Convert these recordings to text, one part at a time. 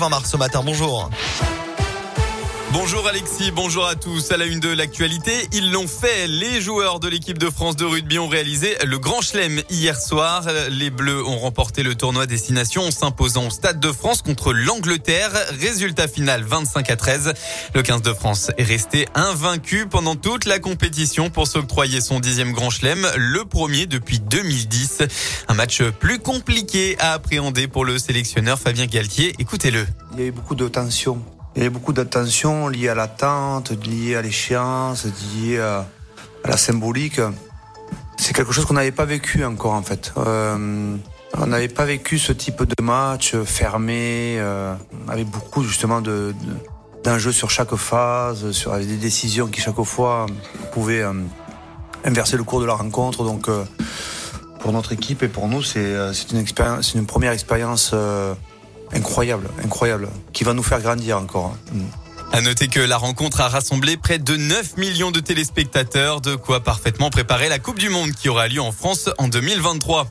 20 mars ce matin, bonjour. Bonjour Alexis, bonjour à tous. À la une de l'actualité, ils l'ont fait. Les joueurs de l'équipe de France de rugby ont réalisé le Grand Chelem hier soir. Les Bleus ont remporté le tournoi Destination en s'imposant au Stade de France contre l'Angleterre. Résultat final 25 à 13. Le 15 de France est resté invaincu pendant toute la compétition pour s'octroyer son dixième Grand Chelem, le premier depuis 2010. Un match plus compliqué à appréhender pour le sélectionneur Fabien Galtier. Écoutez-le. Il y a eu beaucoup de tensions il y a beaucoup d'attention liée à l'attente, liée à l'échéance, liée à, la symbolique. C'est quelque chose qu'on n'avait pas vécu encore en fait. Euh, on n'avait pas vécu ce type de match fermé, euh, avec beaucoup justement de, d'enjeux sur chaque phase, sur des décisions qui chaque fois pouvaient euh, inverser le cours de la rencontre. Donc pour notre équipe et pour nous, c'est, une expérience, c'est une première expérience incroyable, incroyable, qui va nous faire grandir encore. Hein. Mm. À noter que la rencontre a rassemblé près de 9 millions de téléspectateurs, de quoi parfaitement préparer la Coupe du Monde qui aura lieu en France en 2023.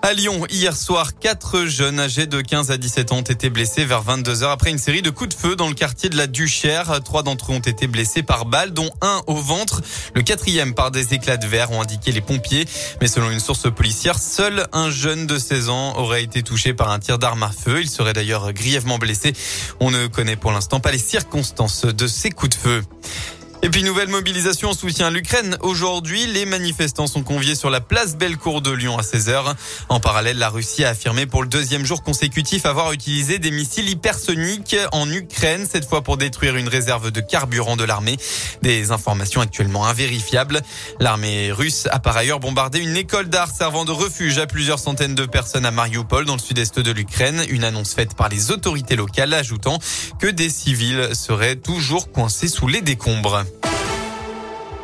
À Lyon, hier soir, quatre jeunes âgés de 15 à 17 ans ont été blessés vers 22 heures après une série de coups de feu dans le quartier de la Duchère. Trois d'entre eux ont été blessés par balle, dont un au ventre. Le quatrième par des éclats de verre ont indiqué les pompiers. Mais selon une source policière, seul un jeune de 16 ans aurait été touché par un tir d'arme à feu. Il serait d'ailleurs grièvement blessé. On ne connaît pour l'instant pas les circonstances de ces coups de feu. Et puis nouvelle mobilisation en soutien à l'Ukraine. Aujourd'hui, les manifestants sont conviés sur la place Bellecour de Lyon à 16h. En parallèle, la Russie a affirmé pour le deuxième jour consécutif avoir utilisé des missiles hypersoniques en Ukraine, cette fois pour détruire une réserve de carburant de l'armée. Des informations actuellement invérifiables. L'armée russe a par ailleurs bombardé une école d'art servant de refuge à plusieurs centaines de personnes à Mariupol dans le sud-est de l'Ukraine. Une annonce faite par les autorités locales ajoutant que des civils seraient toujours coincés sous les décombres.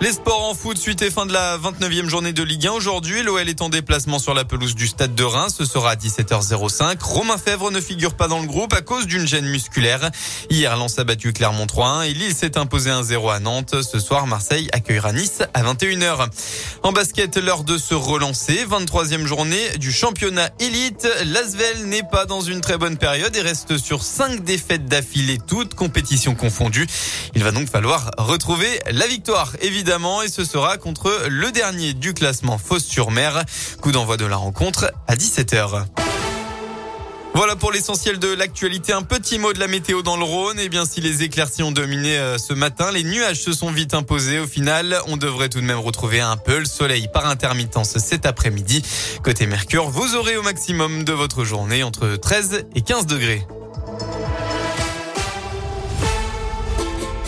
Les sports en foot, suite et fin de la 29e journée de Ligue 1. Aujourd'hui, l'OL est en déplacement sur la pelouse du stade de Reims. Ce sera à 17h05. Romain Fèvre ne figure pas dans le groupe à cause d'une gêne musculaire. Hier, Lens a battu Clermont 3-1 et Lille s'est imposé 1-0 à Nantes. Ce soir, Marseille accueillera Nice à 21h. En basket, l'heure de se relancer. 23e journée du championnat élite. L'Asvel n'est pas dans une très bonne période et reste sur 5 défaites d'affilée, toutes compétitions confondues. Il va donc falloir retrouver la victoire, et ce sera contre le dernier du classement Fosse-sur-Mer. Coup d'envoi de la rencontre à 17h. Voilà pour l'essentiel de l'actualité. Un petit mot de la météo dans le Rhône. Eh bien, si les éclaircies ont dominé euh, ce matin, les nuages se sont vite imposés. Au final, on devrait tout de même retrouver un peu le soleil par intermittence cet après-midi. Côté Mercure, vous aurez au maximum de votre journée entre 13 et 15 degrés.